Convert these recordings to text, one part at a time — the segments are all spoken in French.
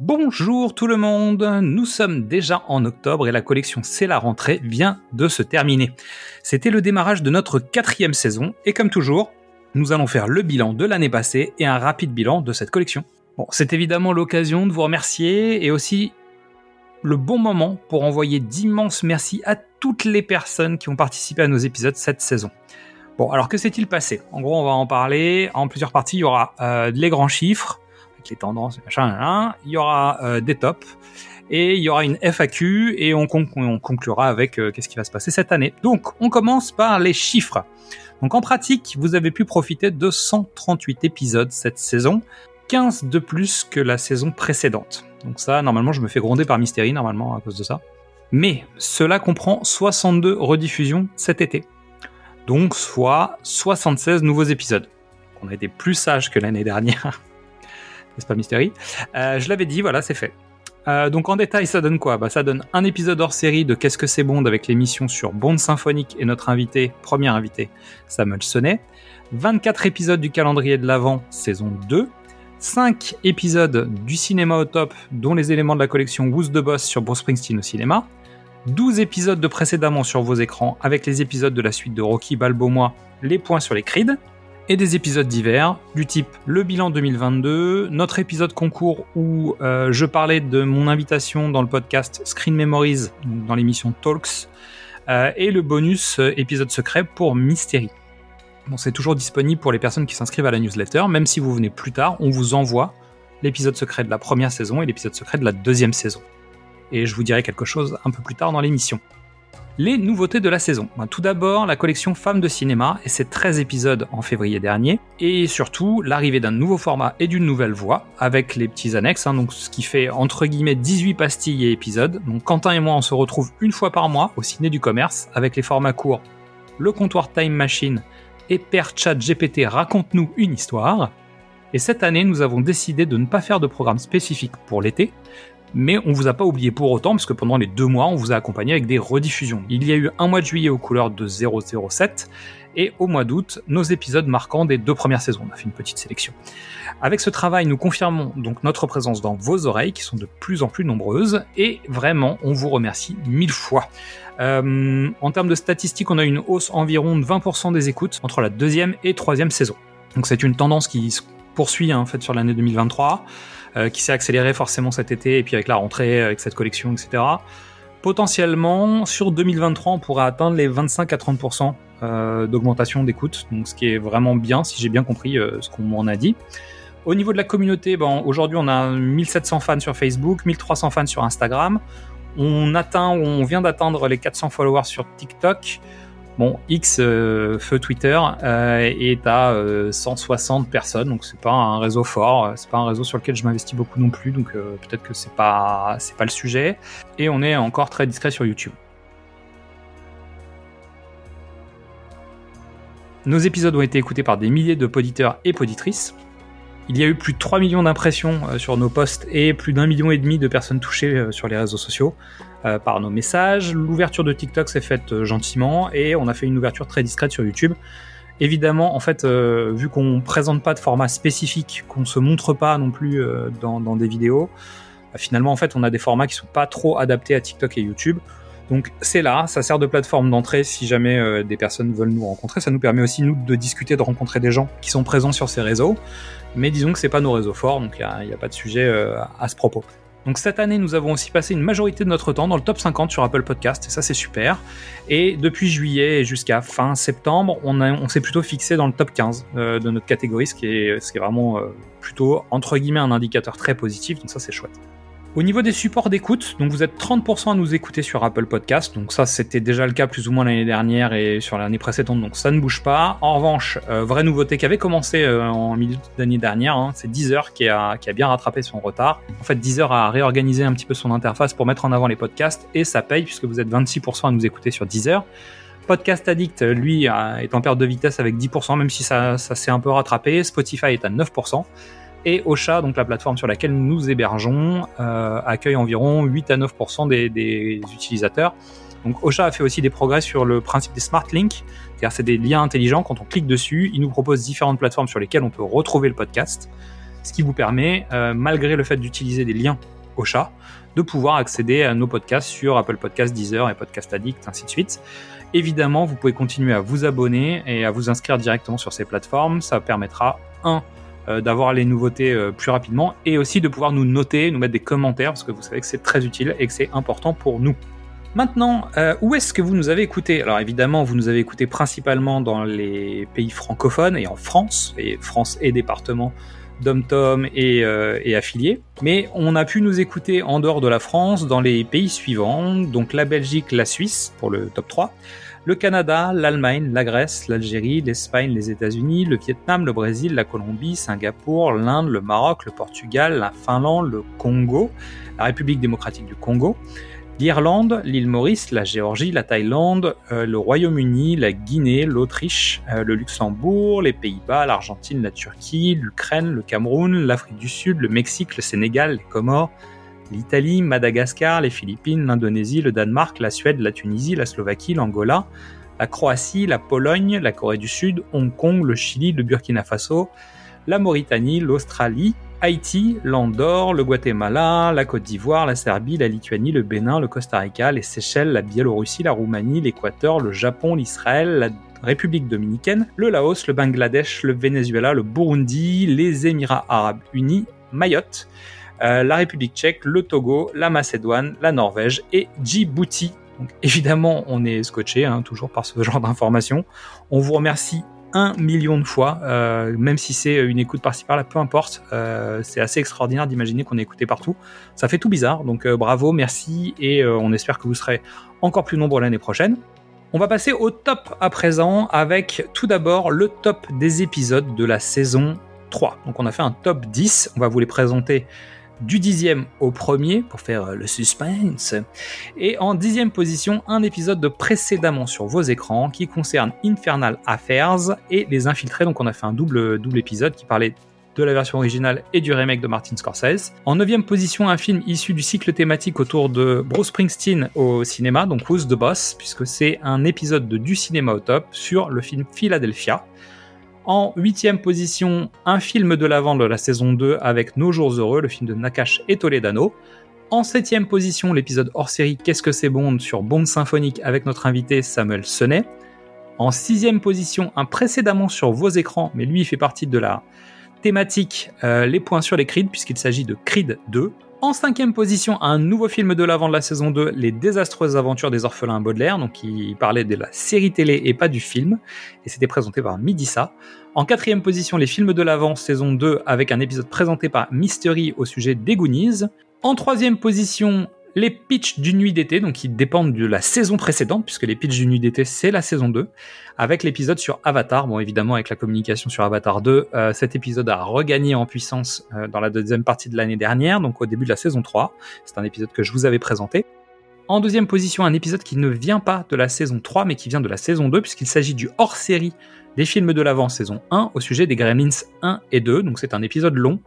Bonjour tout le monde, nous sommes déjà en octobre et la collection C'est la rentrée vient de se terminer. C'était le démarrage de notre quatrième saison et comme toujours, nous allons faire le bilan de l'année passée et un rapide bilan de cette collection. Bon, c'est évidemment l'occasion de vous remercier et aussi le bon moment pour envoyer d'immenses merci à toutes les personnes qui ont participé à nos épisodes cette saison. Bon, alors que s'est-il passé? En gros, on va en parler en plusieurs parties. Il y aura euh, les grands chiffres, les tendances, machin, il y aura euh, des tops et il y aura une FAQ et on, conclura avec euh, qu'est-ce qui va se passer cette année. Donc, on commence par les chiffres. Donc, en pratique, vous avez pu profiter de 138 épisodes cette saison, 15 de plus que la saison précédente. Donc ça, normalement, je me fais gronder par Mystery, normalement, à cause de ça. Mais cela comprend 62 rediffusions cet été. Donc, soit 76 nouveaux épisodes. On a été plus sages que l'année dernière n'est-ce pas Mystery? Euh, Je l'avais dit, voilà, c'est fait. Euh, donc en détail, ça donne quoi? Bah, Ça donne un épisode hors série de Qu'est-ce que c'est Bond avec l'émission sur Bond Symphonique et notre invité, premier invité, Samuel Sonnet. 24 épisodes du calendrier de l'Avent, saison 2. 5 épisodes du cinéma au top, dont les éléments de la collection Who's the Boss sur Bruce Springsteen au cinéma. 12 épisodes de précédemment sur vos écrans avec les épisodes de la suite de Rocky Balboa, les points sur les Creed et des épisodes divers du type le bilan 2022, notre épisode concours où euh, je parlais de mon invitation dans le podcast Screen Memories, dans l'émission Talks, euh, et le bonus euh, épisode secret pour Mystery. Bon, c'est toujours disponible pour les personnes qui s'inscrivent à la newsletter, même si vous venez plus tard, on vous envoie l'épisode secret de la première saison et l'épisode secret de la deuxième saison. Et je vous dirai quelque chose un peu plus tard dans l'émission. Les nouveautés de la saison. Ben, tout d'abord, la collection Femmes de cinéma et ses 13 épisodes en février dernier. Et surtout, l'arrivée d'un nouveau format et d'une nouvelle voix avec les petits annexes. Hein, ce qui fait entre guillemets 18 pastilles et épisodes. Donc, Quentin et moi, on se retrouve une fois par mois au Ciné du Commerce avec les formats courts Le Comptoir Time Machine et Père Chat GPT raconte-nous une histoire. Et cette année, nous avons décidé de ne pas faire de programme spécifique pour l'été, mais on vous a pas oublié pour autant, parce que pendant les deux mois, on vous a accompagné avec des rediffusions. Il y a eu un mois de juillet aux couleurs de 007, et au mois d'août, nos épisodes marquants des deux premières saisons. On a fait une petite sélection. Avec ce travail, nous confirmons donc notre présence dans vos oreilles, qui sont de plus en plus nombreuses, et vraiment, on vous remercie mille fois. Euh, en termes de statistiques, on a une hausse environ de 20% des écoutes entre la deuxième et troisième saison. Donc c'est une tendance qui se poursuit hein, en fait sur l'année 2023. Euh, qui s'est accéléré forcément cet été, et puis avec la rentrée, avec cette collection, etc. Potentiellement, sur 2023, on pourrait atteindre les 25 à 30% euh, d'augmentation d'écoute, donc ce qui est vraiment bien, si j'ai bien compris euh, ce qu'on m'en a dit. Au niveau de la communauté, bon, aujourd'hui on a 1700 fans sur Facebook, 1300 fans sur Instagram. On atteint, on vient d'atteindre les 400 followers sur TikTok. Bon, X, euh, feu Twitter, euh, est à 160 euh, personnes, donc c'est pas un réseau fort, c'est pas un réseau sur lequel je m'investis beaucoup non plus, donc peut-être que c'est pas, pas le sujet. Et on est encore très discret sur YouTube. Nos épisodes ont été écoutés par des milliers de poditeurs et poditrices. Il y a eu plus de 3 millions d'impressions sur nos posts et plus d'un million et demi de personnes touchées sur les réseaux sociaux. Euh, par nos messages. L'ouverture de TikTok s'est faite euh, gentiment et on a fait une ouverture très discrète sur YouTube. Évidemment, en fait, euh, vu qu'on présente pas de format spécifique, qu'on se montre pas non plus dans, des vidéos, finalement, en fait, on a des formats qui sont pas trop adaptés à TikTok et YouTube. Donc c'est là, ça sert de plateforme d'entrée si jamais des personnes veulent nous rencontrer. Ça nous permet aussi nous de discuter, de rencontrer des gens qui sont présents sur ces réseaux. Mais disons que c'est pas nos réseaux forts, donc il n'y a, pas de sujet à ce propos. Donc cette année, nous avons aussi passé une majorité de notre temps dans le top 50 sur Apple Podcast, et ça c'est super. Et depuis juillet jusqu'à fin septembre, on, s'est plutôt fixé dans le top 15 euh, de notre catégorie, ce qui est, vraiment euh, plutôt entre guillemets un indicateur très positif, donc ça c'est chouette. Au niveau des supports d'écoute, donc vous êtes 30% à nous écouter sur Apple Podcast, donc ça c'était déjà le cas plus ou moins l'année dernière et sur l'année précédente, donc ça ne bouge pas. En revanche, euh, vraie nouveauté qui avait commencé euh, en milieu d'année dernière, hein, c'est Deezer qui a, bien rattrapé son retard. En fait, Deezer a réorganisé un petit peu son interface pour mettre en avant les podcasts et ça paye puisque vous êtes 26% à nous écouter sur Deezer. Podcast Addict, lui, est en perte de vitesse avec 10%, même si ça s'est un peu rattrapé. Spotify est à 9%. Et Ocha, donc la plateforme sur laquelle nous hébergeons, euh, accueille environ 8 à 9% des, utilisateurs. Donc Ocha a fait aussi des progrès sur le principe des smart links, c'est-à-dire c'est des liens intelligents. Quand on clique dessus, il nous propose différentes plateformes sur lesquelles on peut retrouver le podcast. ce qui vous permet, euh, malgré le fait d'utiliser des liens au chat, de pouvoir accéder à nos podcasts sur Apple Podcasts, Deezer et Podcast Addict, ainsi de suite. Évidemment, vous pouvez continuer à vous abonner et à vous inscrire directement sur ces plateformes. Ça permettra, un, euh, d'avoir les nouveautés euh, plus rapidement et aussi de pouvoir nous noter, nous mettre des commentaires parce que vous savez que c'est très utile et que c'est important pour nous. Maintenant, euh, où est-ce que vous nous avez écouté Alors évidemment, vous nous avez écouté principalement dans les pays francophones et en France, et France et département dom et, et, affiliés. Mais on a pu nous écouter en dehors de la France dans les pays suivants, donc la Belgique, la Suisse pour le top 3, le Canada, l'Allemagne, la Grèce, l'Algérie, l'Espagne, les États-Unis, le Vietnam, le Brésil, la Colombie, Singapour, l'Inde, le Maroc, le Portugal, la Finlande, le Congo, la République démocratique du Congo, l'Irlande, l'île Maurice, la Géorgie, la Thaïlande, euh, le Royaume-Uni, la Guinée, l'Autriche, euh, le Luxembourg, les Pays-Bas, l'Argentine, la Turquie, l'Ukraine, le Cameroun, l'Afrique du Sud, le Mexique, le Sénégal, les Comores, l'Italie, Madagascar, les Philippines, l'Indonésie, le Danemark, la Suède, la Tunisie, la Slovaquie, l'Angola, la Croatie, la Pologne, la Corée du Sud, Hong Kong, le Chili, le Burkina Faso, la Mauritanie, l'Australie, Haïti, l'Andorre, le Guatemala, la Côte d'Ivoire, la Serbie, la Lituanie, le Bénin, le Costa Rica, les Seychelles, la Biélorussie, la Roumanie, l'Équateur, le Japon, l'Israël, la République dominicaine, le Laos, le Bangladesh, le Venezuela, le Burundi, les Émirats arabes unis, Mayotte, euh, la République tchèque, le Togo, la Macédoine, la Norvège et Djibouti. Donc évidemment, on est scotché, hein, toujours par ce genre d'informations. On vous remercie un million de fois, euh, même si c'est une écoute par-ci par-là, peu importe. Euh, c'est assez extraordinaire d'imaginer qu'on est écouté partout. Ça fait tout bizarre, donc euh, bravo, merci, et on espère que vous serez encore plus nombreux l'année prochaine. On va passer au top à présent avec tout d'abord le top des épisodes de la saison 3. Donc on a fait un top 10, on va vous les présenter du dixième au premier pour faire euh, le suspense. Et en dixième position, un épisode de précédemment sur vos écrans qui concerne Infernal Affairs et les infiltrés. Donc on a fait un double, double épisode qui parlait de la version originale et du remake de Martin Scorsese. En neuvième position, un film issu du cycle thématique autour de Bruce Springsteen au cinéma, donc Who's the Boss, puisque c'est un épisode de Du cinéma au top sur le film Philadelphia. En huitième position, un film de l'avant de la saison 2 avec Nos Jours Heureux, le film de Nakash et Toledano. En septième position, l'épisode hors série Qu'est-ce que c'est Bond sur Bond symphonique avec notre invité Samuel Senet. En sixième position, un précédemment sur vos écrans, mais lui il fait partie de la thématique euh, Les points sur les Creed, puisqu'il s'agit de Creed 2. En cinquième position, un nouveau film de l'avant de la saison 2, Les désastreuses aventures des orphelins Baudelaire, donc qui parlait de la série télé et pas du film, et c'était présenté par Midissa. En quatrième position, les films de l'avant saison 2 avec un épisode présenté par Mystery au sujet des Goonies. En troisième position, les pitchs d'une nuit d'été, donc qui dépendent de la saison précédente, puisque les pitchs d'une nuit d'été, c'est la saison 2, avec l'épisode sur Avatar. Bon, évidemment, avec la communication sur Avatar 2, euh, cet épisode a regagné en puissance euh, dans la deuxième partie de l'année dernière, donc au début de la saison 3. C'est un épisode que je vous avais présenté. En deuxième position, un épisode qui ne vient pas de la saison 3, mais qui vient de la saison 2, puisqu'il s'agit du hors-série des films de l'avant saison 1 au sujet des Gremlins 1 et 2. Donc c'est un épisode long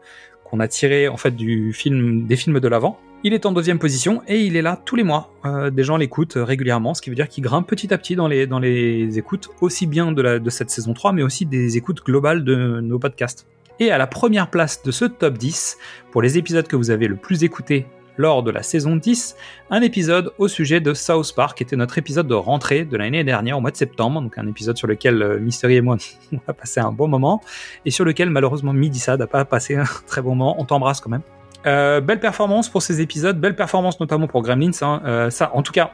qu'on a tiré en fait du film, des films de l'avant. Il est en deuxième position et il est là tous les mois. Euh, des gens l'écoutent régulièrement, ce qui veut dire qu'il grimpe petit à petit dans les, dans les écoutes, aussi bien de, la, de cette saison 3, mais aussi des écoutes globales de nos podcasts. Et à la première place de ce top 10, pour les épisodes que vous avez le plus écoutés lors de la saison 10, un épisode au sujet de South Park, qui était notre épisode de rentrée de l'année dernière, au mois de septembre, donc un épisode sur lequel euh, Mystery et moi on a passé un bon moment, et sur lequel malheureusement Midissa n'a pas passé un très bon moment, on t'embrasse quand même. Euh, belle performance pour ces épisodes, belle performance notamment pour Gremlins. Hein. Euh, ça, en tout cas,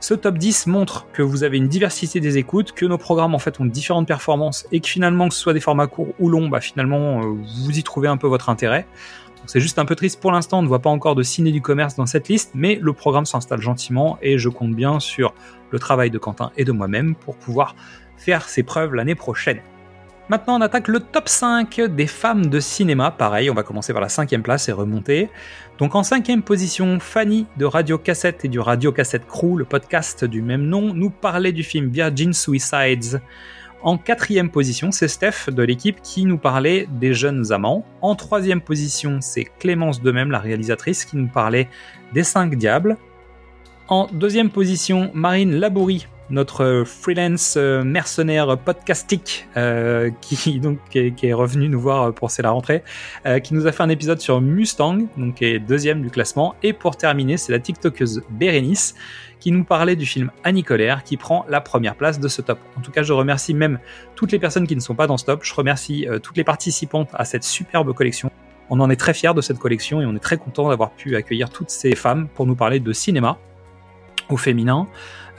ce top 10 montre que vous avez une diversité des écoutes, que nos programmes en fait ont différentes performances et que finalement, que ce soit des formats courts ou longs, bah, finalement, euh, vous y trouvez un peu votre intérêt. C'est juste un peu triste pour l'instant, on ne voit pas encore de ciné du commerce dans cette liste, mais le programme s'installe gentiment et je compte bien sur le travail de Quentin et de moi-même pour pouvoir faire ses preuves l'année prochaine. Maintenant, on attaque le top 5 des femmes de cinéma. Pareil, on va commencer par la cinquième place et remonter. Donc en cinquième position, Fanny de Radio Cassette et du Radio Cassette Crew, le podcast du même nom, nous parlait du film Virgin Suicides. En quatrième position, c'est Steph de l'équipe qui nous parlait des jeunes amants. En troisième position, c'est Clémence de même, la réalisatrice, qui nous parlait des cinq diables. En deuxième position, Marine Labourie notre freelance euh, mercenaire podcastique euh, qui donc qui est, revenu nous voir pour c'est la rentrée, euh, qui nous a fait un épisode sur Mustang, donc qui est deuxième du classement. Et pour terminer, c'est la TikTokeuse Bérénice qui nous parlait du film Annie Colère qui prend la première place de ce top. En tout cas, je remercie même toutes les personnes qui ne sont pas dans ce top. Je remercie toutes les participantes à cette superbe collection. On en est très fiers de cette collection et on est très content d'avoir pu accueillir toutes ces femmes pour nous parler de cinéma au féminin.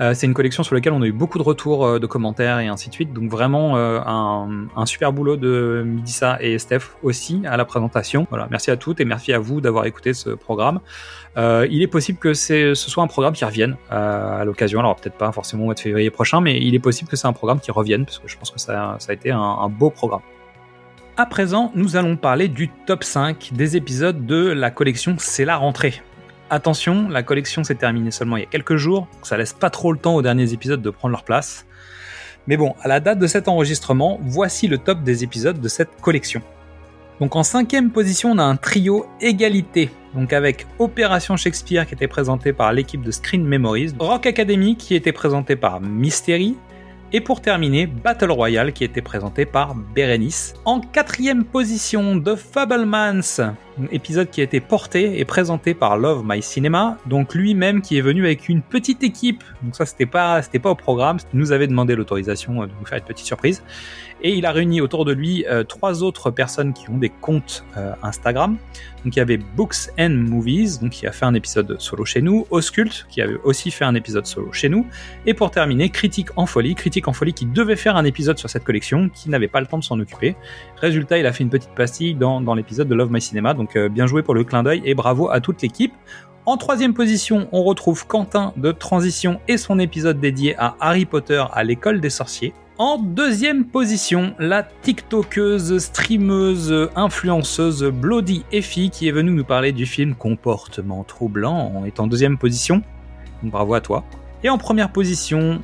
Euh, c'est une collection sur laquelle on a eu beaucoup de retours, euh, de commentaires et ainsi de suite. Donc vraiment euh, un, super boulot de Midissa et Steph aussi à la présentation. Merci à toutes et merci à vous d'avoir écouté ce programme. il est possible que ce soit un programme qui revienne à l'occasion. Alors peut-être pas forcément au mois de février prochain, mais il est possible que c'est un programme qui revienne parce que je pense que ça, a été un, un beau programme. À présent, nous allons parler du top 5 des épisodes de la collection C'est la rentrée. Attention, la collection s'est terminée seulement il y a quelques jours, ça laisse pas trop le temps aux derniers épisodes de prendre leur place. Mais bon, à la date de cet enregistrement, voici le top des épisodes de cette collection. Donc en cinquième position, on a un trio égalité, donc avec Opération Shakespeare qui était présenté par l'équipe de Screen Memories, Rock Academy qui était présenté par Mystery, et pour terminer, Battle Royale qui était présenté par Berenice. En quatrième position, The Fablemans, épisode qui a été porté et présenté par Love My Cinema, donc lui-même qui est venu avec une petite équipe. Donc ça c'était pas c'était pas au programme, nous avait demandé l'autorisation de nous faire une petite surprise et il a réuni autour de lui euh, trois autres personnes qui ont des comptes euh, Instagram. Donc il y avait Books and Movies, donc qui a fait un épisode solo chez nous, Oscult, qui avait aussi fait un épisode solo chez nous, et pour terminer, Critique en folie, Critique en folie qui devait faire un épisode sur cette collection, qui n'avait pas le temps de s'en occuper. Résultat, il a fait une petite pastille dans, l'épisode de Love My Cinema, donc euh, bien joué pour le clin d'œil et bravo à toute l'équipe. En troisième position, on retrouve Quentin de Transition et son épisode dédié à Harry Potter à l'école des sorciers. En deuxième position, la TikTokeuse, streameuse, influenceuse Bloody Effie qui est venue nous parler du film Comportement troublant est en deuxième position. bravo à toi. Et en première position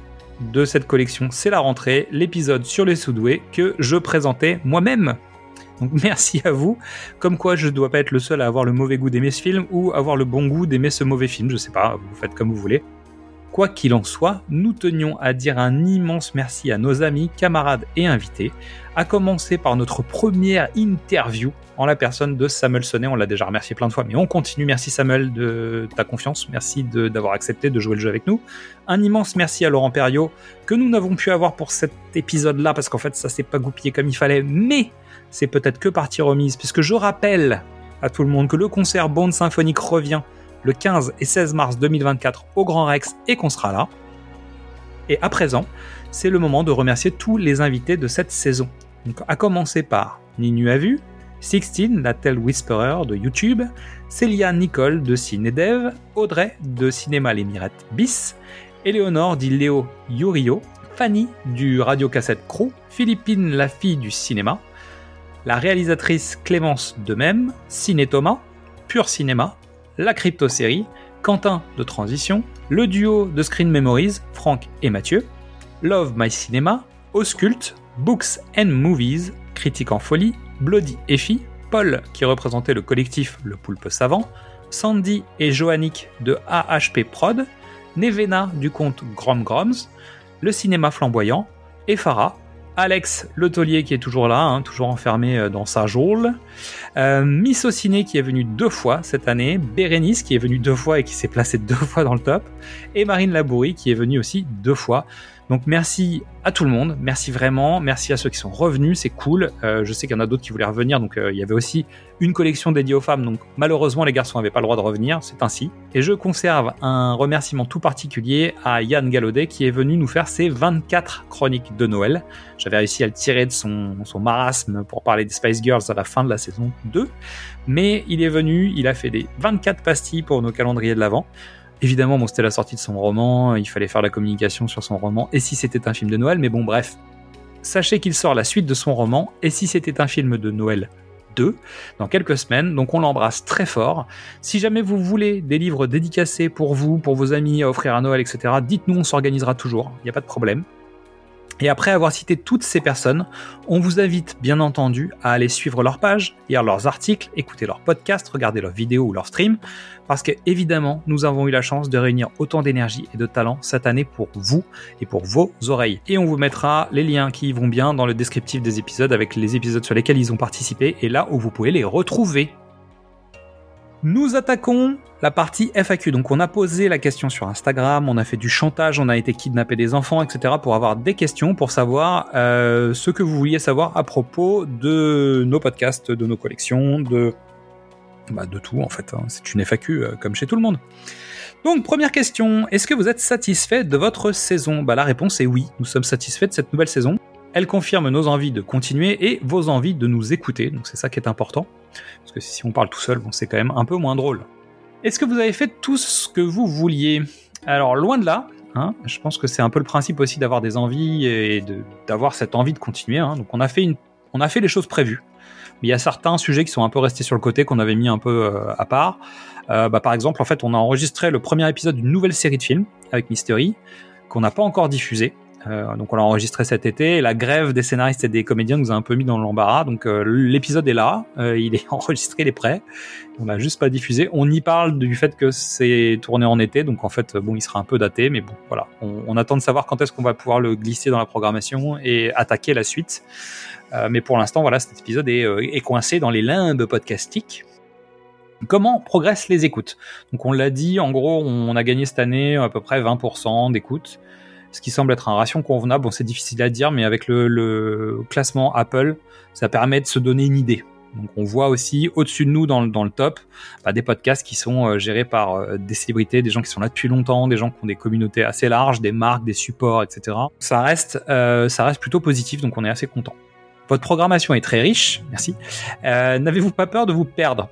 de cette collection, c'est la rentrée, l'épisode sur les sous-doués que je présentais moi-même. Donc merci à vous. Comme quoi je ne dois pas être le seul à avoir le mauvais goût d'aimer ce film ou avoir le bon goût d'aimer ce mauvais film, je sais pas, vous faites comme vous voulez. Quoi qu'il en soit, nous tenions à dire un immense merci à nos amis, camarades et invités, à commencer par notre première interview en la personne de Samuel Sonnet. On l'a déjà remercié plein de fois, mais on continue. Merci Samuel de ta confiance, merci d'avoir accepté de jouer le jeu avec nous. Un immense merci à Laurent Perriot, que nous n'avons pu avoir pour cet épisode-là, parce qu'en fait ça s'est pas goupillé comme il fallait, mais c'est peut-être que partie remise, puisque je rappelle à tout le monde que le concert Bond Symphonique revient le 15 et 16 mars 2024 au Grand Rex et qu'on sera là. Et à présent, c'est le moment de remercier tous les invités de cette saison. Donc, à commencer par Ninu Avu, Sixtine, la Tell Whisperer de YouTube, Célia Nicole de Cinedev, Audrey de Cinéma Les Mirettes Bis, Éléonore dit Léo Yurio, Fanny du Radio Cassette Crew, Philippine la fille du cinéma, la réalisatrice Clémence de même, Ciné Thomas, Pure Cinéma, la crypto-série, Quentin de Transition, le duo de Screen Memories, Franck et Mathieu, Love My Cinema, Oscult, Books and Movies, Critique en folie, Bloody Effie, Paul qui représentait le collectif Le Poulpe Savant, Sandy et Joannick de AHP Prod, Nevena du compte Grom Groms, Le Cinéma Flamboyant, et Farah Alex Le Taulier qui est toujours là, hein, toujours enfermé euh, dans sa geôle. Euh, Miss Ciné qui est venu deux fois cette année. Bérénice qui est venue deux fois et qui s'est placée deux fois dans le top. Et Marine Labourie qui est venue aussi deux fois. Donc merci à tout le monde, merci vraiment, merci à ceux qui sont revenus, c'est cool. Euh, je sais qu'il y en a d'autres qui voulaient revenir, donc euh, il y avait aussi une collection dédiée aux femmes, donc malheureusement les garçons n'avaient pas le droit de revenir, c'est ainsi. Et je conserve un remerciement tout particulier à Yann Gallaudet qui est venu nous faire ses 24 chroniques de Noël. J'avais réussi à le tirer de son, marasme pour parler des Spice Girls à la fin de la saison 2, mais il est venu, il a fait des 24 pastilles pour nos calendriers de l'Avent. Évidemment, c'était la sortie de son roman, il fallait faire la communication sur son roman, et si c'était un film de Noël, mais bon, bref. Sachez qu'il sort la suite de son roman, et si c'était un film de Noël 2, dans quelques semaines, donc on l'embrasse très fort. Si jamais vous voulez des livres dédicacés pour vous, pour vos amis, à offrir à Noël, etc., dites-nous, on s'organisera toujours, il n'y a pas de problème. Et après avoir cité toutes ces personnes, on vous invite bien entendu à aller suivre leur page, lire leurs articles, écouter leurs podcasts, regarder leurs vidéos ou leurs streams, parce que évidemment, nous avons eu la chance de réunir autant d'énergie et de talent cette année pour vous et pour vos oreilles. Et on vous mettra les liens qui vont bien dans le descriptif des épisodes avec les épisodes sur lesquels ils ont participé et là où vous pouvez les retrouver. Nous attaquons la partie FAQ. Donc on a posé la question sur Instagram, on a fait du chantage, on a été kidnapper des enfants, etc. pour avoir des questions, pour savoir euh, ce que vous vouliez savoir à propos de nos podcasts, de nos collections, de, bah, de tout en fait. Hein. C'est une FAQ euh, comme chez tout le monde. Donc première question, est-ce que vous êtes satisfait de votre saison? Bah, La réponse est oui, nous sommes satisfaits de cette nouvelle saison. Elle confirme nos envies de continuer et vos envies de nous écouter, donc c'est ça qui est important. Parce que si on parle tout seul, bon, c'est quand même un peu moins drôle. Est-ce que vous avez fait tout ce que vous vouliez? Alors loin de là, hein, je pense que c'est un peu le principe aussi d'avoir des envies et d'avoir cette envie de continuer. Hein. Donc on a, fait les choses prévues. Mais il y a certains sujets qui sont un peu restés sur le côté, qu'on avait mis un peu euh, à part. Euh, bah, par exemple, en fait, on a enregistré le premier épisode d'une nouvelle série de films avec Mystery, qu'on n'a pas encore diffusé. Euh, donc on l'a enregistré cet été. la grève des scénaristes et des comédiens nous a un peu mis dans l'embarras. Donc euh, l'épisode est là, euh, il est enregistré, il est prêt. On l'a juste pas diffusé. On y parle du fait que c'est tourné en été, donc en fait bon, il sera un peu daté, mais bon voilà. On, attend de savoir quand est-ce qu'on va pouvoir le glisser dans la programmation et attaquer la suite. mais pour l'instant, voilà, cet épisode est, est coincé dans les limbes podcastiques. Comment progressent les écoutes? Donc on l'a dit, en gros, on a gagné cette année à peu près 20% d'écoutes ce qui semble être un ration convenable. C'est difficile à dire, mais avec le, classement Apple, ça permet de se donner une idée. Donc on voit aussi au-dessus de nous dans, le top bah, des podcasts qui sont euh, gérés par euh, des célébrités, des gens qui sont là depuis longtemps, des gens qui ont des communautés assez larges, des marques, des supports, etc. Ça reste, euh, ça reste plutôt positif, donc on est assez content. Votre programmation est très riche, merci. N'avez-vous pas peur de vous perdre?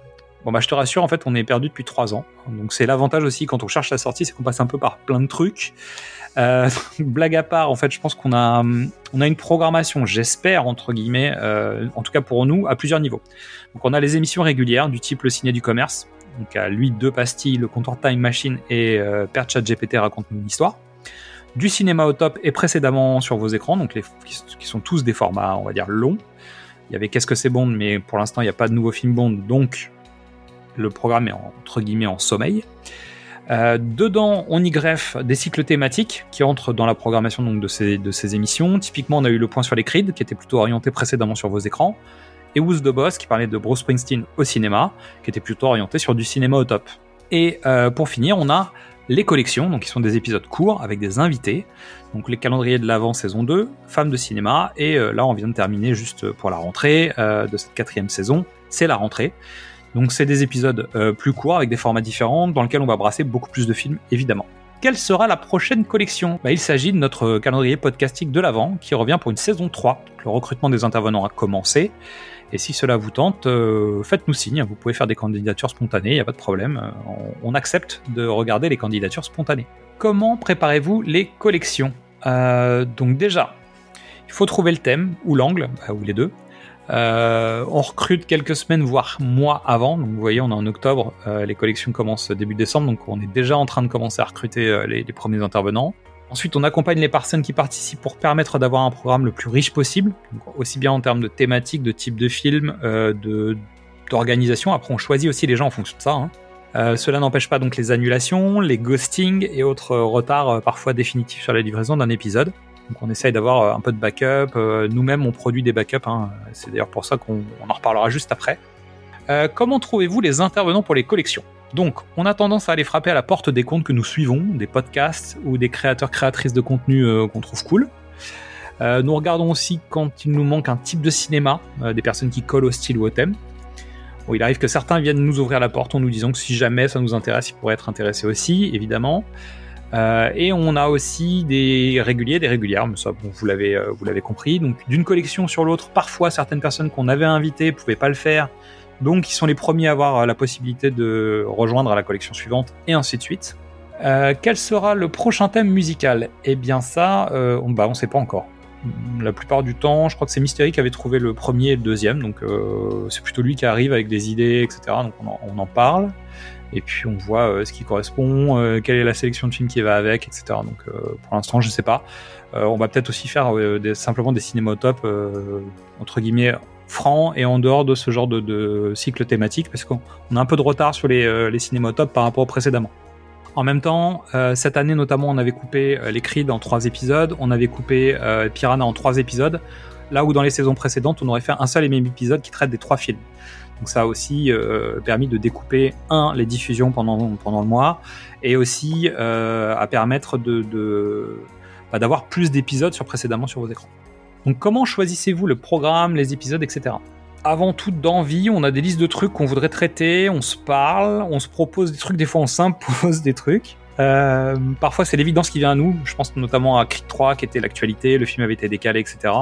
Bon bah je te rassure, en fait on est perdu depuis trois ans. Donc c'est l'avantage aussi quand on cherche la sortie, c'est qu'on passe un peu par plein de trucs. Euh, blague à part, en fait, je pense qu'on a, une programmation, j'espère, entre guillemets, euh, en tout cas pour nous, à plusieurs niveaux. Donc on a les émissions régulières du type Le Ciné du Commerce, donc à lui deux pastilles, le comptoir Time Machine et euh, Père Chat GPT raconte-nous une histoire. Du cinéma au top et précédemment sur vos écrans, donc les, qui sont tous des formats, on va dire, longs. Il y avait Qu'est-ce que c'est Bond, mais pour l'instant il n'y a pas de nouveau film Bond, donc le programme est entre guillemets en sommeil. Euh, dedans, on y greffe des cycles thématiques qui entrent dans la programmation donc, de, ces, de ces émissions. Typiquement, on a eu le point sur les Creed, qui était plutôt orienté précédemment sur vos écrans, et Who's the Boss, qui parlait de Bruce Springsteen au cinéma, qui était plutôt orienté sur du cinéma au top. Et euh, pour finir, on a les collections, donc qui sont des épisodes courts avec des invités. Donc les calendriers de l'avant saison 2, femmes de cinéma, et euh, là on vient de terminer juste pour la rentrée de cette quatrième saison, c'est la rentrée. Donc c'est des épisodes euh, plus courts avec des formats différents dans lesquels on va brasser beaucoup plus de films évidemment. Quelle sera la prochaine collection? Bah, Il s'agit de notre calendrier podcastique de l'avant qui revient pour une saison 3. le recrutement des intervenants a commencé. Et si cela vous tente, euh, faites-nous signe. Vous pouvez faire des candidatures spontanées, il n'y a pas de problème. Euh, on, accepte de regarder les candidatures spontanées. Comment préparez-vous les collections? Donc déjà, il faut trouver le thème ou l'angle, ou les deux. Euh, on recrute quelques semaines, voire mois avant. Donc vous voyez, on est en octobre, euh, les collections commencent début décembre, donc on est déjà en train de commencer à recruter euh, les, premiers intervenants. Ensuite, on accompagne les personnes qui participent pour permettre d'avoir un programme le plus riche possible, aussi bien en termes de thématiques, de type de film, de d'organisation. Après, on choisit aussi les gens en fonction de ça. Hein. cela n'empêche pas donc les annulations, les ghostings et autres retards parfois définitifs sur la livraison d'un épisode. Donc on essaye d'avoir euh, un peu de backup. Euh, nous-mêmes, on produit des backups. Hein. C'est d'ailleurs pour ça qu'on en reparlera juste après. Euh, comment trouvez-vous les intervenants pour les collections? Donc, on a tendance à aller frapper à la porte des comptes que nous suivons, des podcasts ou des créateurs créatrices de contenu qu'on trouve cool. nous regardons aussi quand il nous manque un type de cinéma, des personnes qui collent au style ou au thème. Il arrive que certains viennent nous ouvrir la porte en nous disant que si jamais ça nous intéresse, ils pourraient être intéressés aussi, évidemment. Euh, et on a aussi des réguliers, des régulières, mais ça, vous l'avez, euh, vous l'avez compris. Donc, d'une collection sur l'autre, parfois certaines personnes qu'on avait invitées pouvaient pas le faire, donc ils sont les premiers à avoir euh, la possibilité de rejoindre la collection suivante, et ainsi de suite. quel sera le prochain thème musical? Eh bien ça, on, bah, on sait pas encore. La plupart du temps, je crois que c'est Mystery qui avait trouvé le premier et le deuxième, donc c'est plutôt lui qui arrive avec des idées, etc. Donc on en parle. Et puis on voit ce qui correspond, quelle est la sélection de films qui va avec, etc. Donc pour l'instant, je sais pas. on va peut-être aussi faire simplement des cinématopes entre guillemets francs et en dehors de ce genre de, cycle thématique parce qu'on a un peu de retard sur les, les cinématopes par rapport au précédemment. En même temps, euh, cette année notamment, on avait coupé euh, les Creed en trois épisodes, on avait coupé euh, Piranha en trois épisodes, là où dans les saisons précédentes, on aurait fait un seul et même épisode qui traite des trois films. Donc ça a aussi permis de découper, un, les diffusions pendant, pendant le mois, et aussi à permettre de, bah, d'avoir plus d'épisodes sur précédemment sur vos écrans. Donc comment choisissez-vous le programme, les épisodes, etc avant tout d'envie, on a des listes de trucs qu'on voudrait traiter, on se parle, on se propose des trucs, des fois on s'impose des trucs. Euh, parfois c'est l'évidence qui vient à nous, je pense notamment à Creed 3 qui était l'actualité, le film avait été décalé, etc.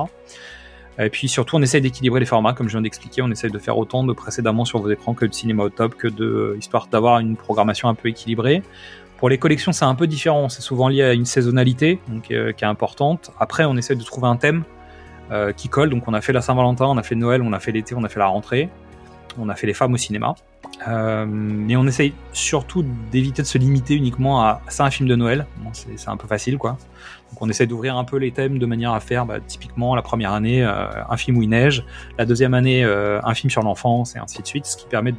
Et puis surtout on essaye d'équilibrer les formats, comme je viens d'expliquer, on essaye de faire autant de précédemment sur vos écrans que de cinéma au top, que de histoire d'avoir une programmation un peu équilibrée. Pour les collections c'est un peu différent, c'est souvent lié à une saisonnalité euh, qui est importante. Après on essaie de trouver un thème euh, qui colle. Donc on a fait la Saint-Valentin, on a fait Noël, on a fait l'été, on a fait la rentrée, on a fait les femmes au cinéma. Euh, mais on essaye surtout d'éviter de se limiter uniquement à c'est un film de Noël. c'est un peu facile quoi. Donc on essaie d'ouvrir un peu les thèmes de manière à faire bah, typiquement la première année euh, un film où il neige, la deuxième année un film sur l'enfance et ainsi de suite, ce qui permet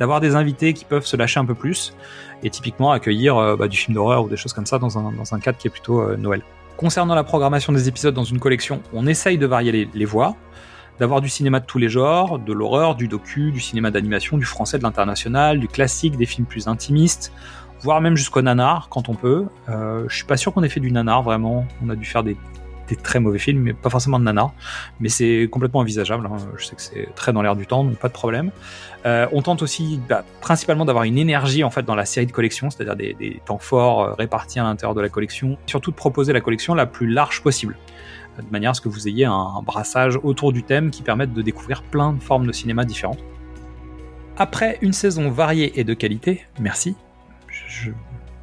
d'avoir des invités qui peuvent se lâcher un peu plus et typiquement accueillir bah, du film d'horreur ou des choses comme ça dans un, dans un cadre qui est plutôt Noël. Concernant la programmation des épisodes dans une collection, on essaye de varier les, voix, d'avoir du cinéma de tous les genres, de l'horreur, du docu, du cinéma d'animation, du français, de l'international, du classique, des films plus intimistes, voire même jusqu'au nanar quand on peut. Euh, je suis pas sûr qu'on ait fait du nanar vraiment. On a dû faire des des très mauvais films, mais pas forcément de nana. Mais c'est complètement envisageable. Hein. Je sais que c'est très dans l'air du temps, donc pas de problème. Euh, on tente aussi bah, principalement d'avoir une énergie en fait dans la série de collection, c'est-à-dire des, temps forts euh, répartis à l'intérieur de la collection. Surtout de proposer la collection la plus large possible, de manière à ce que vous ayez un, brassage autour du thème qui permette de découvrir plein de formes de cinéma différentes. Après une saison variée et de qualité, merci.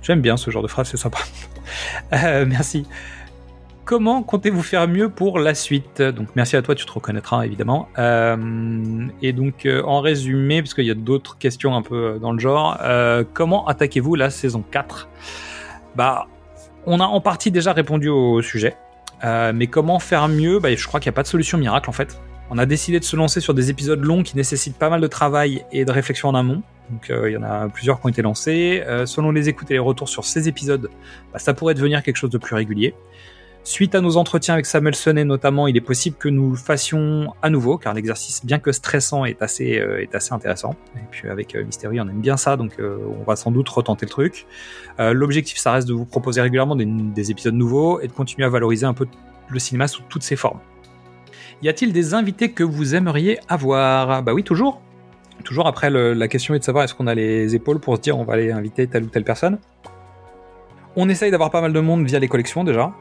J'aime bien ce genre de phrase, c'est sympa. Euh, merci. Comment comptez-vous faire mieux pour la suite? Donc merci à toi, tu te reconnaîtras évidemment. Euh, et donc euh, en résumé, parce qu'il y a d'autres questions un peu dans le genre, comment attaquez-vous la saison 4 Bah, on a en partie déjà répondu au sujet, mais comment faire mieux bah, Je crois qu'il n'y a pas de solution miracle en fait. On a décidé de se lancer sur des épisodes longs qui nécessitent pas mal de travail et de réflexion en amont. Donc il y en a plusieurs qui ont été lancés. selon les écoutes et les retours sur ces épisodes, bah, ça pourrait devenir quelque chose de plus régulier. Suite à nos entretiens avec Samuel Sonnet notamment, il est possible que nous le fassions à nouveau, car l'exercice, bien que stressant, est assez, euh, est assez intéressant. Et puis avec euh, Mystery, on aime bien ça, donc euh, on va sans doute retenter le truc. L'objectif, ça reste de vous proposer régulièrement des, épisodes nouveaux et de continuer à valoriser un peu le cinéma sous toutes ses formes. Y a-t-il des invités que vous aimeriez avoir? Bah oui, toujours. Toujours après, la question est de savoir est-ce qu'on a les épaules pour se dire on va aller inviter telle ou telle personne. On essaye d'avoir pas mal de monde via les collections déjà.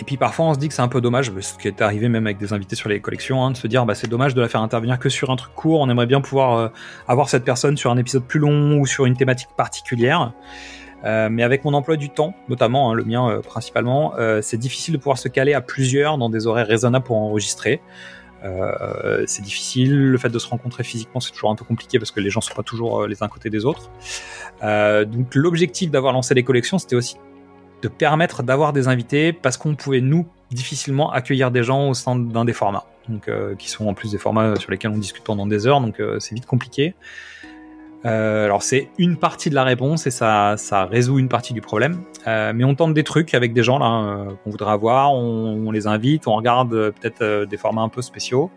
Et puis parfois on se dit que c'est un peu dommage, ce qui est arrivé même avec des invités sur les collections, hein, de se dire bah c'est dommage de la faire intervenir que sur un truc court, on aimerait bien pouvoir euh, avoir cette personne sur un épisode plus long ou sur une thématique particulière. Euh, mais avec mon emploi du temps, notamment hein, le mien euh, principalement, c'est difficile de pouvoir se caler à plusieurs dans des horaires raisonnables pour enregistrer. c'est difficile, le fait de se rencontrer physiquement c'est toujours un peu compliqué parce que les gens sont pas toujours les uns côté des autres. donc l'objectif d'avoir lancé les collections c'était aussi de permettre d'avoir des invités parce qu'on pouvait nous difficilement accueillir des gens au sein d'un des formats, donc euh, qui sont en plus des formats sur lesquels on discute pendant des heures, donc euh, c'est vite compliqué. Euh, alors c'est une partie de la réponse et ça, ça résout une partie du problème, mais on tente des trucs avec des gens là qu'on voudrait avoir, on, les invite, on regarde peut-être des formats un peu spéciaux.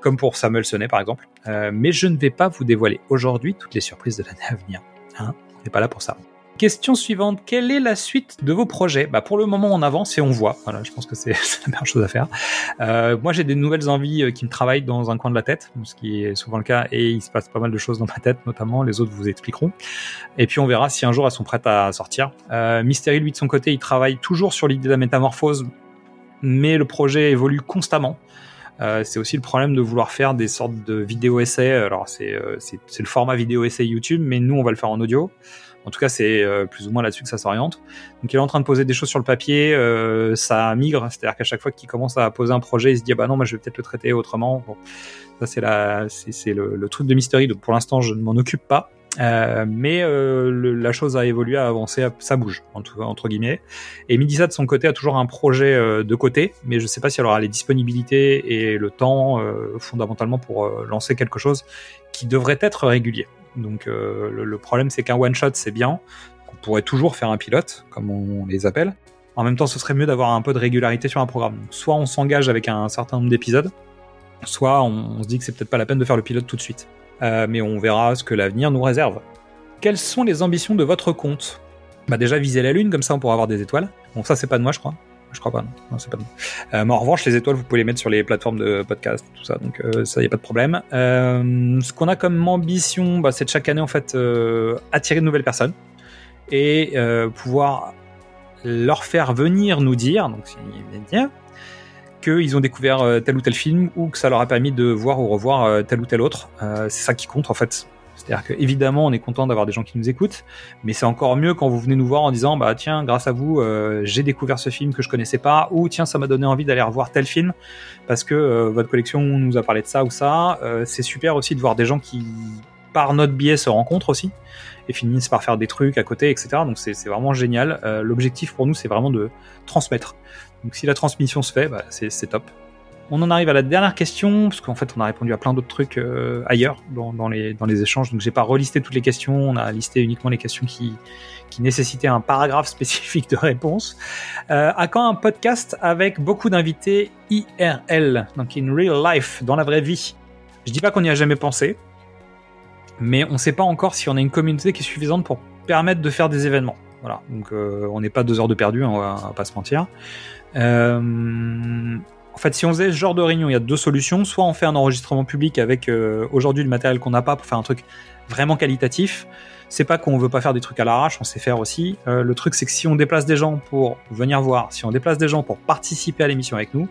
comme pour Samuel Sonnet par exemple. mais je ne vais pas vous dévoiler aujourd'hui toutes les surprises de l'année à venir. Hein n'est pas là pour ça. Question suivante, quelle est la suite de vos projets? Bah Pour le moment, on avance et on voit. Voilà, je pense que c'est la meilleure chose à faire. Euh, moi, j'ai des nouvelles envies euh, qui me travaillent dans un coin de la tête, ce qui est souvent le cas, et il se passe pas mal de choses dans ma tête, notamment. Les autres vous expliqueront. Et puis, on verra si un jour elles sont prêtes à sortir. Euh, Mystery, lui, de son côté, il travaille toujours sur l'idée de la métamorphose, mais le projet évolue constamment. Euh, c'est aussi le problème de vouloir faire des sortes de vidéos essais. Alors, c'est euh, le format vidéo essai YouTube, mais nous, on va le faire en audio. En tout cas, c'est euh, plus ou moins là-dessus que ça s'oriente. Donc, il est en train de poser des choses sur le papier. Euh, ça migre, c'est-à-dire qu'à chaque fois qu'il commence à poser un projet, il se dit ah bah non, moi je vais peut-être le traiter autrement. ça c'est c'est le, truc de Mystery. Donc pour l'instant, je ne m'en occupe pas. Euh, mais la chose a évolué, a avancé, ça bouge entre, guillemets. Et Midisa de son côté a toujours un projet de côté, mais je sais pas si elle aura les disponibilités et le temps fondamentalement pour lancer quelque chose qui devrait être régulier. Donc le, le, problème c'est qu'un one shot c'est bien, on pourrait toujours faire un pilote comme on les appelle. En même temps, ce serait mieux d'avoir un peu de régularité sur un programme. Soit on s'engage avec un certain nombre d'épisodes, soit on, se dit que c'est peut-être pas la peine de faire le pilote tout de suite. Euh, mais on verra ce que l'avenir nous réserve. Quelles sont les ambitions de votre compte? Bah déjà viser la lune, comme ça on pourra avoir des étoiles. Bon ça c'est pas de moi je crois. Je crois pas. Euh, en revanche, les étoiles, vous pouvez les mettre sur les plateformes de podcast, tout ça, donc euh, ça y a pas de problème. Euh, ce qu'on a comme ambition, bah, c'est de chaque année en fait attirer de nouvelles personnes et pouvoir leur faire venir nous dire, donc c'est dire, qu'ils ont découvert tel ou tel film ou que ça leur a permis de voir ou revoir tel ou tel autre. C'est ça qui compte en fait. C'est-à-dire que évidemment, on est content d'avoir des gens qui nous écoutent, mais c'est encore mieux quand vous venez nous voir en disant bah tiens, grâce à vous, j'ai découvert ce film que je connaissais pas, ou tiens, ça m'a donné envie d'aller revoir tel film parce que votre collection nous a parlé de ça ou ça. c'est super aussi de voir des gens qui par notre biais se rencontrent aussi et finissent par faire des trucs à côté, etc. Donc c'est vraiment génial. L'objectif pour nous, c'est vraiment de transmettre. Donc si la transmission se fait, bah, c'est top. On en arrive à la dernière question, parce qu'en fait on a répondu à plein d'autres trucs euh, ailleurs dans, les, échanges, donc j'ai pas relisté toutes les questions, on a listé uniquement les questions qui, nécessitaient un paragraphe spécifique de réponse. Euh, à quand un podcast avec beaucoup d'invités IRL, donc in real life, dans la vraie vie Je dis pas qu'on n'y a jamais pensé, mais on sait pas encore si on a une communauté qui est suffisante pour permettre de faire des événements. Voilà, donc euh, on n'est pas deux heures de perdu, on, va, pas se mentir. Euh, en fait, si on faisait ce genre de réunion, il y a deux solutions. Soit on fait un enregistrement public avec euh, aujourd'hui le matériel qu'on n'a pas pour faire un truc vraiment qualitatif. C'est pas qu'on veut pas faire des trucs à l'arrache, on sait faire aussi. Euh, le truc, c'est que si on déplace des gens pour venir voir, si on déplace des gens pour participer à l'émission avec nous,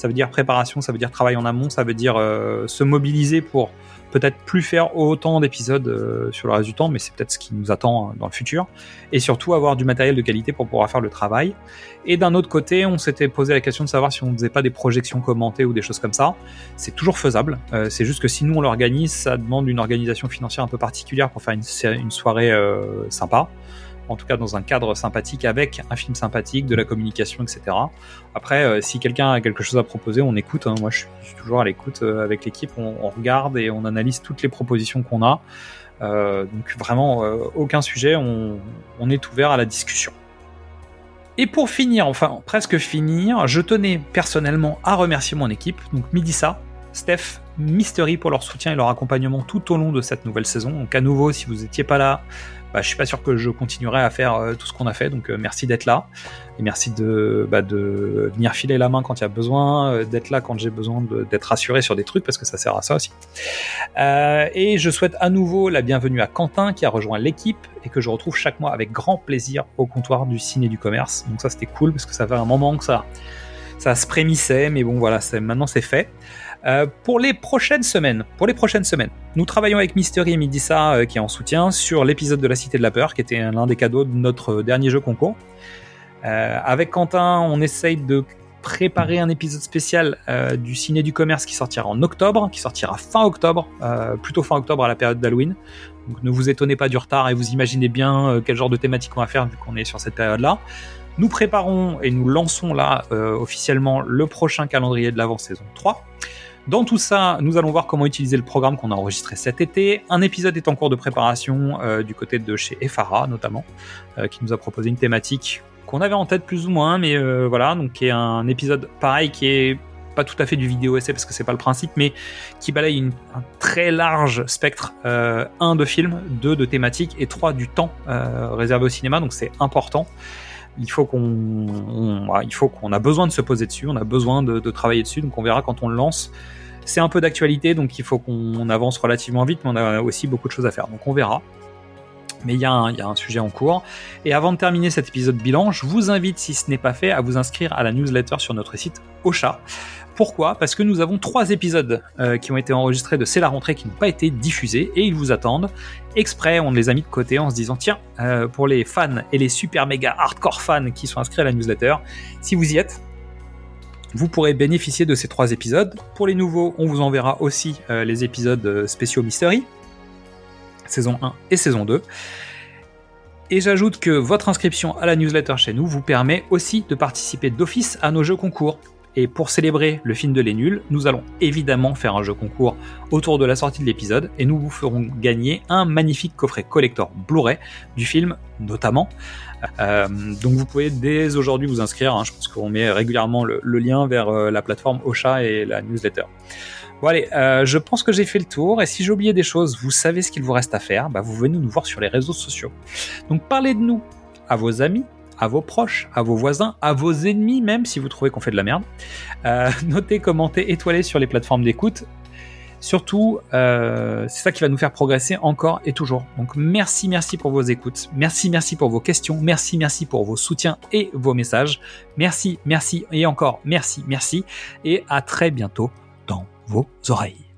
ça veut dire préparation, ça veut dire travail en amont, ça veut dire se mobiliser pour peut-être plus faire autant d'épisodes euh, sur le reste du temps, mais c'est peut-être ce qui nous attend hein, dans le futur. Et surtout avoir du matériel de qualité pour pouvoir faire le travail. Et d'un autre côté, on s'était posé la question de savoir si on ne faisait pas des projections commentées ou des choses comme ça. C'est toujours faisable. Euh, c'est juste que si nous on l'organise, ça demande une organisation financière un peu particulière pour faire une, soirée euh, sympa en tout cas dans un cadre sympathique avec un film sympathique, de la communication, etc. Après, euh, si quelqu'un a quelque chose à proposer, on écoute. Hein. Moi, je suis toujours à l'écoute euh, avec l'équipe. On, regarde et on analyse toutes les propositions qu'on a. Euh, donc vraiment, aucun sujet. On, on est ouvert à la discussion. Et pour finir, enfin presque finir, je tenais personnellement à remercier mon équipe, donc Midissa, Steph, Mystery pour leur soutien et leur accompagnement tout au long de cette nouvelle saison. Donc à nouveau, si vous n'étiez pas là, bah, je suis pas sûr que je continuerai à faire euh, tout ce qu'on a fait. Donc euh, merci d'être là et merci de, bah, de venir filer la main quand il y a besoin, euh, d'être là quand j'ai besoin d'être rassuré sur des trucs parce que ça sert à ça aussi. et je souhaite à nouveau la bienvenue à Quentin qui a rejoint l'équipe et que je retrouve chaque mois avec grand plaisir au comptoir du ciné du commerce. Donc ça c'était cool parce que ça fait un moment que ça ça se prémissait, mais bon voilà, maintenant c'est fait. Euh, pour les prochaines semaines, pour les prochaines semaines, nous travaillons avec Mystery et Midissa euh, qui est en soutien sur l'épisode de la Cité de la Peur qui était l'un des cadeaux de notre dernier jeu concours. Euh, avec Quentin, on essaye de préparer un épisode spécial du ciné du commerce qui sortira en octobre, qui sortira fin octobre, plutôt fin octobre à la période d'Halloween. Donc ne vous étonnez pas du retard et vous imaginez bien quel genre de thématique on va faire vu qu'on est sur cette période-là. Nous préparons et nous lançons là officiellement le prochain calendrier de l'avant saison 3. Dans tout ça, nous allons voir comment utiliser le programme qu'on a enregistré cet été. Un épisode est en cours de préparation euh, du côté de chez Efara notamment, euh, qui nous a proposé une thématique qu'on avait en tête plus ou moins, mais euh, voilà, donc qui est un épisode pareil qui est pas tout à fait du vidéo essai parce que c'est pas le principe, mais qui balaye un très large spectre, un de films, deux de thématiques et trois du temps réservé au cinéma, donc c'est important il faut qu'on il faut qu'on a besoin de se poser dessus, on a besoin de, de, travailler dessus, donc on verra quand on le lance c'est un peu d'actualité, donc il faut qu'on avance relativement vite, mais on a aussi beaucoup de choses à faire. Donc on verra. Mais il y, a un sujet en cours. Et avant de terminer cet épisode bilan, je vous invite, si ce n'est pas fait, à vous inscrire à la newsletter sur notre site Ocha. Pourquoi? Parce que nous avons trois épisodes euh, qui ont été enregistrés de C'est la rentrée qui n'ont pas été diffusés et ils vous attendent. Exprès, on les a mis de côté en se disant tiens, euh, pour les fans et les super méga hardcore fans qui sont inscrits à la newsletter, si vous y êtes, vous pourrez bénéficier de ces trois épisodes. Pour les nouveaux, on vous enverra aussi euh, les épisodes euh, spéciaux Mystery. saison 1 et saison 2. Et j'ajoute que votre inscription à la newsletter chez nous vous permet aussi de participer d'office à nos jeux concours. Et pour célébrer le film de Les Nuls, nous allons évidemment faire un jeu concours autour de la sortie de l'épisode et nous vous ferons gagner un magnifique coffret collector Blu-ray du film notamment. Euh, donc vous pouvez dès aujourd'hui vous inscrire, hein. je pense qu'on met régulièrement le, lien vers euh, la plateforme Ocha et la newsletter. Bon allez, euh, je pense que j'ai fait le tour et si j'ai oublié des choses, vous savez ce qu'il vous reste à faire, bah, vous venez nous voir sur les réseaux sociaux. Donc parlez de nous à vos amis, à vos proches, à vos voisins, à vos ennemis même si vous trouvez qu'on fait de la merde. Euh, notez, commentez, étoilez sur les plateformes d'écoute. Surtout, euh, c'est ça qui va nous faire progresser encore et toujours. Donc merci, merci pour vos écoutes, merci, merci pour vos questions, merci, merci pour vos soutiens et vos messages. Merci, merci et encore merci, merci. Et à très bientôt dans vos oreilles.